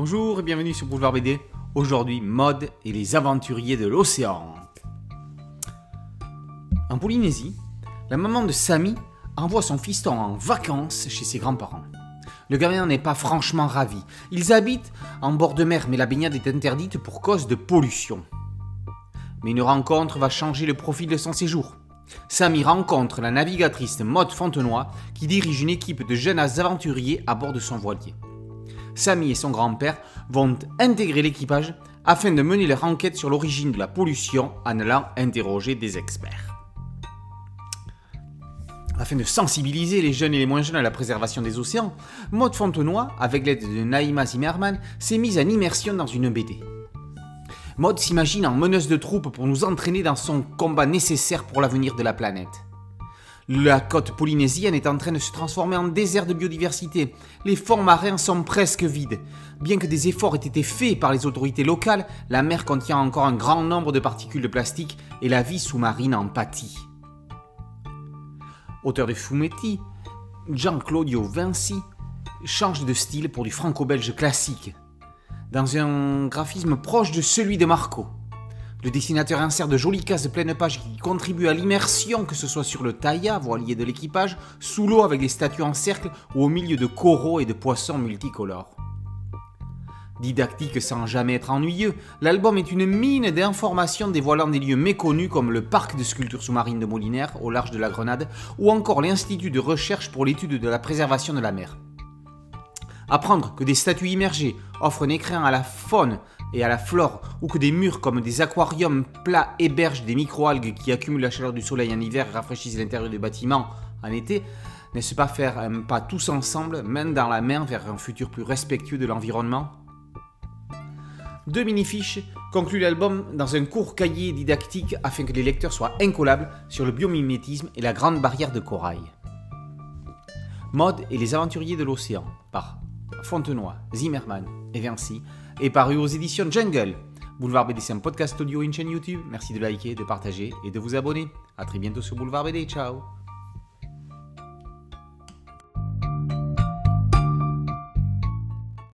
Bonjour et bienvenue sur Boulevard BD. Aujourd'hui, mode et les aventuriers de l'océan. En Polynésie, la maman de Samy envoie son fiston en vacances chez ses grands-parents. Le gamin n'est pas franchement ravi. Ils habitent en bord de mer, mais la baignade est interdite pour cause de pollution. Mais une rencontre va changer le profil de son séjour. Samy rencontre la navigatrice Maud Fontenoy qui dirige une équipe de jeunes aventuriers à bord de son voilier. Samy et son grand-père vont intégrer l'équipage afin de mener leur enquête sur l'origine de la pollution en allant interroger des experts. Afin de sensibiliser les jeunes et les moins jeunes à la préservation des océans, Maud Fontenoy, avec l'aide de Naïma Zimmerman, s'est mise en immersion dans une BD. Maud s'imagine en meneuse de troupe pour nous entraîner dans son combat nécessaire pour l'avenir de la planète. La côte polynésienne est en train de se transformer en désert de biodiversité. Les fonds marins sont presque vides. Bien que des efforts aient été faits par les autorités locales, la mer contient encore un grand nombre de particules de plastique et la vie sous-marine en pâtit. Auteur de Fumetti, Jean-Claudio Vinci change de style pour du franco-belge classique, dans un graphisme proche de celui de Marco. Le dessinateur insère de jolies cases de pleine page qui contribuent à l'immersion, que ce soit sur le taïa, voilier de l'équipage, sous l'eau avec des statues en cercle ou au milieu de coraux et de poissons multicolores. Didactique sans jamais être ennuyeux, l'album est une mine d'informations dévoilant des lieux méconnus comme le parc de sculptures sous-marines de Molinaire au large de la Grenade ou encore l'Institut de recherche pour l'étude de la préservation de la mer. Apprendre que des statues immergées offrent un écrin à la faune et à la flore, ou que des murs comme des aquariums plats hébergent des microalgues qui accumulent la chaleur du soleil en hiver et rafraîchissent l'intérieur du bâtiment en été, n'est-ce pas faire un pas tous ensemble, main dans la main, vers un futur plus respectueux de l'environnement? Deux mini-fiches concluent l'album dans un court cahier didactique afin que les lecteurs soient incollables sur le biomimétisme et la grande barrière de corail. Mode et les aventuriers de l'océan par Fontenoy, Zimmerman et Vinci est paru aux éditions Jungle. Boulevard BD, c'est un podcast audio et une chaîne YouTube. Merci de liker, de partager et de vous abonner. A très bientôt sur Boulevard BD. Ciao